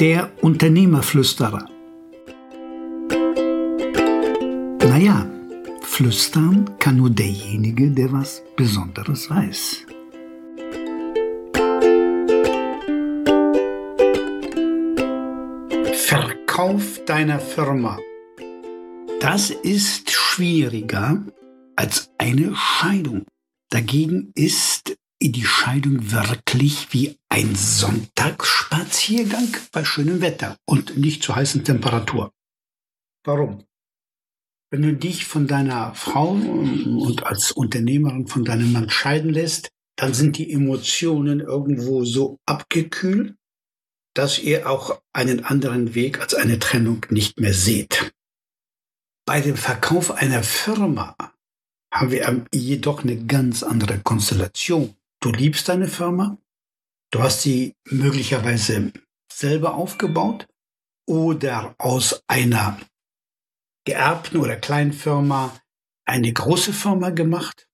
Der Unternehmerflüsterer. Naja, flüstern kann nur derjenige, der was Besonderes weiß. Verkauf deiner Firma. Das ist schwieriger als eine Scheidung. Dagegen ist die Scheidung wirklich wie ein Sonntagsspaziergang bei schönem Wetter und nicht zu heißen Temperatur. Warum? Wenn du dich von deiner Frau und als Unternehmerin von deinem Mann scheiden lässt, dann sind die Emotionen irgendwo so abgekühlt, dass ihr auch einen anderen Weg als eine Trennung nicht mehr seht. Bei dem Verkauf einer Firma haben wir jedoch eine ganz andere Konstellation. Du liebst deine Firma, du hast sie möglicherweise selber aufgebaut oder aus einer geerbten oder kleinen Firma eine große Firma gemacht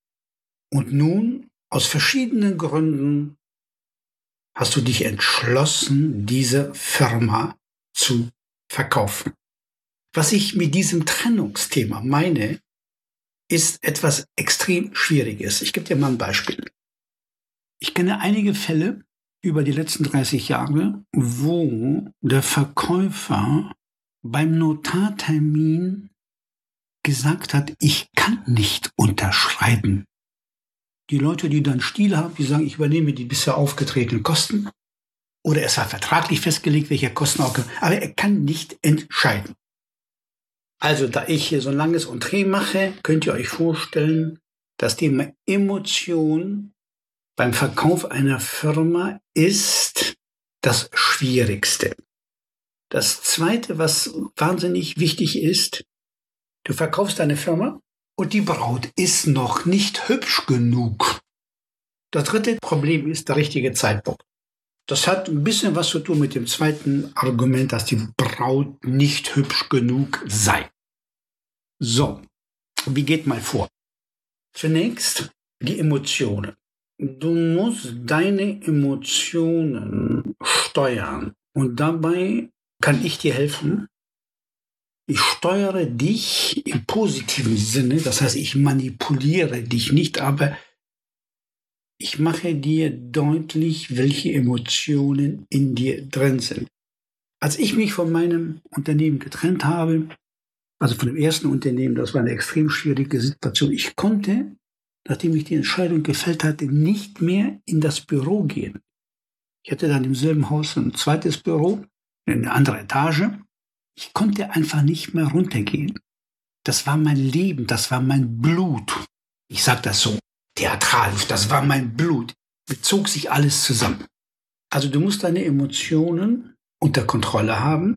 und nun aus verschiedenen Gründen hast du dich entschlossen, diese Firma zu verkaufen. Was ich mit diesem Trennungsthema meine, ist etwas extrem Schwieriges. Ich gebe dir mal ein Beispiel. Ich kenne einige Fälle über die letzten 30 Jahre, wo der Verkäufer beim Notartermin gesagt hat, ich kann nicht unterschreiben. Die Leute, die dann Stil haben, die sagen, ich übernehme die bisher aufgetretenen Kosten. Oder es war vertraglich festgelegt, welche Kosten auch, aber er kann nicht entscheiden. Also, da ich hier so ein langes Entree mache, könnt ihr euch vorstellen, das Thema Emotion beim Verkauf einer Firma ist das Schwierigste. Das Zweite, was wahnsinnig wichtig ist, du verkaufst deine Firma und die Braut ist noch nicht hübsch genug. Das dritte Problem ist der richtige Zeitpunkt. Das hat ein bisschen was zu tun mit dem zweiten Argument, dass die Braut nicht hübsch genug sei. So, wie geht mal vor? Zunächst die Emotionen. Du musst deine Emotionen steuern und dabei kann ich dir helfen. Ich steuere dich im positiven Sinne, das heißt, ich manipuliere dich nicht, aber ich mache dir deutlich, welche Emotionen in dir drin sind. Als ich mich von meinem Unternehmen getrennt habe, also von dem ersten Unternehmen, das war eine extrem schwierige Situation. Ich konnte, nachdem ich die Entscheidung gefällt hatte, nicht mehr in das Büro gehen. Ich hatte dann im selben Haus ein zweites Büro, eine andere Etage. Ich konnte einfach nicht mehr runtergehen. Das war mein Leben, das war mein Blut. Ich sage das so theatral, das war mein Blut. Bezog sich alles zusammen. Also du musst deine Emotionen unter Kontrolle haben.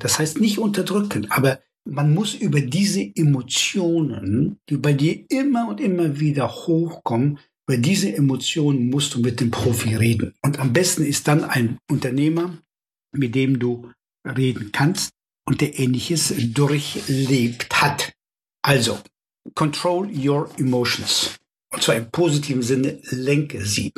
Das heißt nicht unterdrücken, aber man muss über diese Emotionen, die bei dir immer und immer wieder hochkommen, über diese Emotionen musst du mit dem Profi reden. Und am besten ist dann ein Unternehmer, mit dem du reden kannst und der ähnliches durchlebt hat. Also, control your emotions. Und zwar im positiven Sinne, lenke sie.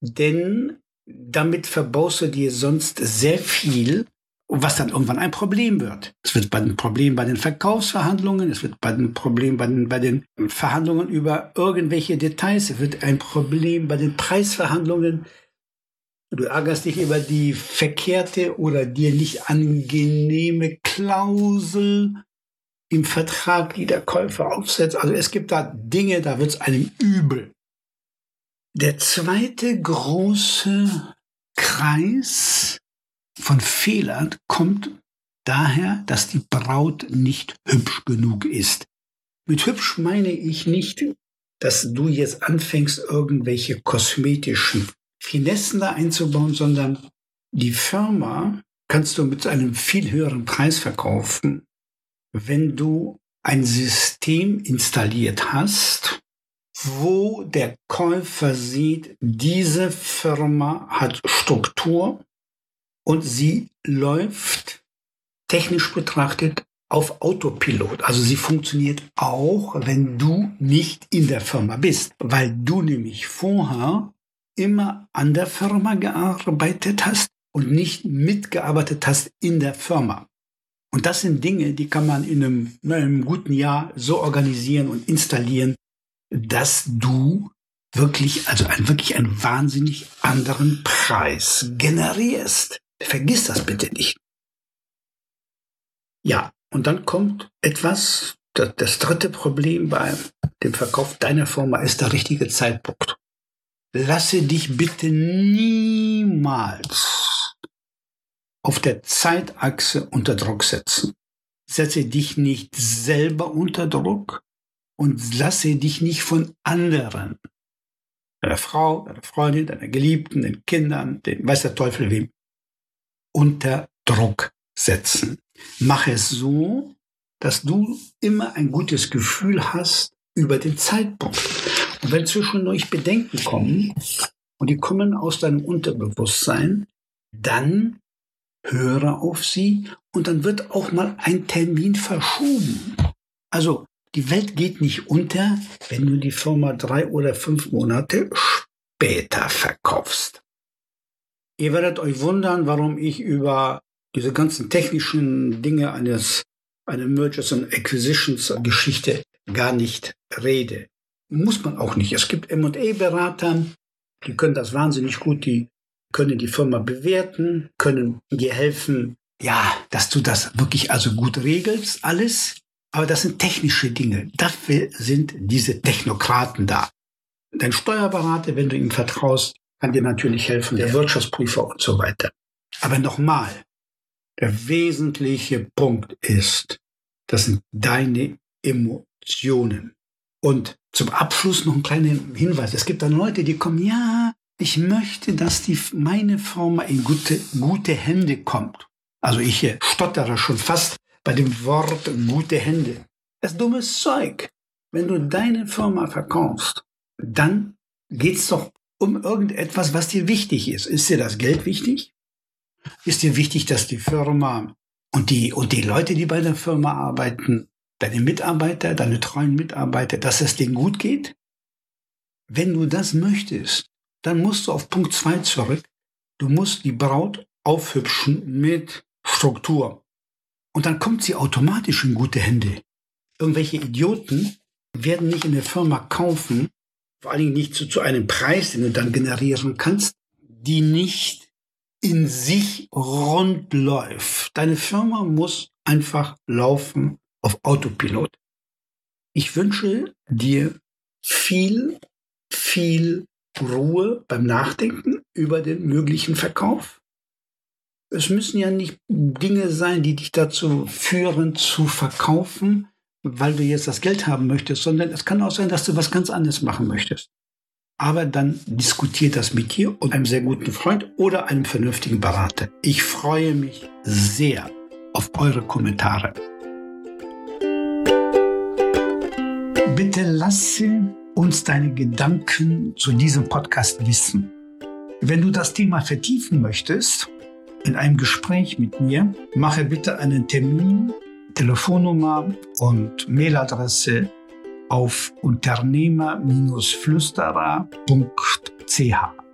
Denn damit verbaust du dir sonst sehr viel, was dann irgendwann ein Problem wird. Es wird ein Problem bei den Verkaufsverhandlungen, es wird ein Problem bei den, bei den Verhandlungen über irgendwelche Details, es wird ein Problem bei den Preisverhandlungen. Du ärgerst dich über die verkehrte oder dir nicht angenehme Klausel im Vertrag, die der Käufer aufsetzt. Also es gibt da Dinge, da wird es einem übel. Der zweite große Kreis von Fehlern kommt daher, dass die Braut nicht hübsch genug ist. Mit hübsch meine ich nicht, dass du jetzt anfängst, irgendwelche kosmetischen Finessen da einzubauen, sondern die Firma kannst du mit einem viel höheren Preis verkaufen, wenn du ein System installiert hast, wo der Käufer sieht, diese Firma hat Struktur und sie läuft technisch betrachtet auf Autopilot. Also sie funktioniert auch, wenn du nicht in der Firma bist, weil du nämlich vorher immer an der Firma gearbeitet hast und nicht mitgearbeitet hast in der Firma. Und das sind Dinge, die kann man in einem, in einem guten Jahr so organisieren und installieren, dass du wirklich, also ein, wirklich einen wahnsinnig anderen Preis generierst. Vergiss das bitte nicht. Ja, und dann kommt etwas, das, das dritte Problem bei dem Verkauf deiner Firma ist der richtige Zeitpunkt. Lasse dich bitte niemals auf der Zeitachse unter Druck setzen. Setze dich nicht selber unter Druck und lasse dich nicht von anderen, deiner Frau, deiner Freundin, deiner Geliebten, den Kindern, den weiß der Teufel wem, unter Druck setzen. Mach es so, dass du immer ein gutes Gefühl hast über den Zeitpunkt. Und wenn zwischendurch Bedenken kommen, und die kommen aus deinem Unterbewusstsein, dann höre auf sie und dann wird auch mal ein Termin verschoben. Also die Welt geht nicht unter, wenn du die Firma drei oder fünf Monate später verkaufst. Ihr werdet euch wundern, warum ich über diese ganzen technischen Dinge eines einer Mergers and Acquisitions Geschichte gar nicht rede. Muss man auch nicht. Es gibt M&A-Berater, die können das wahnsinnig gut, die können die Firma bewerten, können dir helfen, ja, dass du das wirklich also gut regelst, alles. Aber das sind technische Dinge. Dafür sind diese Technokraten da. Dein Steuerberater, wenn du ihm vertraust, kann dir natürlich helfen, der Wirtschaftsprüfer und so weiter. Aber nochmal, der wesentliche Punkt ist, das sind deine Emotionen. Und zum Abschluss noch ein kleiner Hinweis. Es gibt dann Leute, die kommen, ja, ich möchte, dass die, meine Firma in gute, gute Hände kommt. Also ich stottere schon fast bei dem Wort gute Hände. Das ist dummes Zeug. Wenn du deine Firma verkaufst, dann geht's doch um irgendetwas, was dir wichtig ist. Ist dir das Geld wichtig? ist dir wichtig, dass die Firma und die, und die Leute, die bei der Firma arbeiten, deine Mitarbeiter, deine treuen Mitarbeiter, dass es denen gut geht? Wenn du das möchtest, dann musst du auf Punkt zwei zurück. Du musst die Braut aufhübschen mit Struktur. Und dann kommt sie automatisch in gute Hände. Irgendwelche Idioten werden nicht in der Firma kaufen, vor allen Dingen nicht zu, zu einem Preis, den du dann generieren kannst, die nicht in sich rund läuft. Deine Firma muss einfach laufen auf Autopilot. Ich wünsche dir viel, viel Ruhe beim Nachdenken über den möglichen Verkauf. Es müssen ja nicht Dinge sein, die dich dazu führen, zu verkaufen, weil du jetzt das Geld haben möchtest, sondern es kann auch sein, dass du was ganz anderes machen möchtest aber dann diskutiert das mit dir und einem sehr guten Freund oder einem vernünftigen Berater. Ich freue mich sehr auf eure Kommentare. Bitte lasse uns deine Gedanken zu diesem Podcast wissen. Wenn du das Thema vertiefen möchtest, in einem Gespräch mit mir, mache bitte einen Termin, Telefonnummer und Mailadresse auf unternehmer-flüsterer.ch.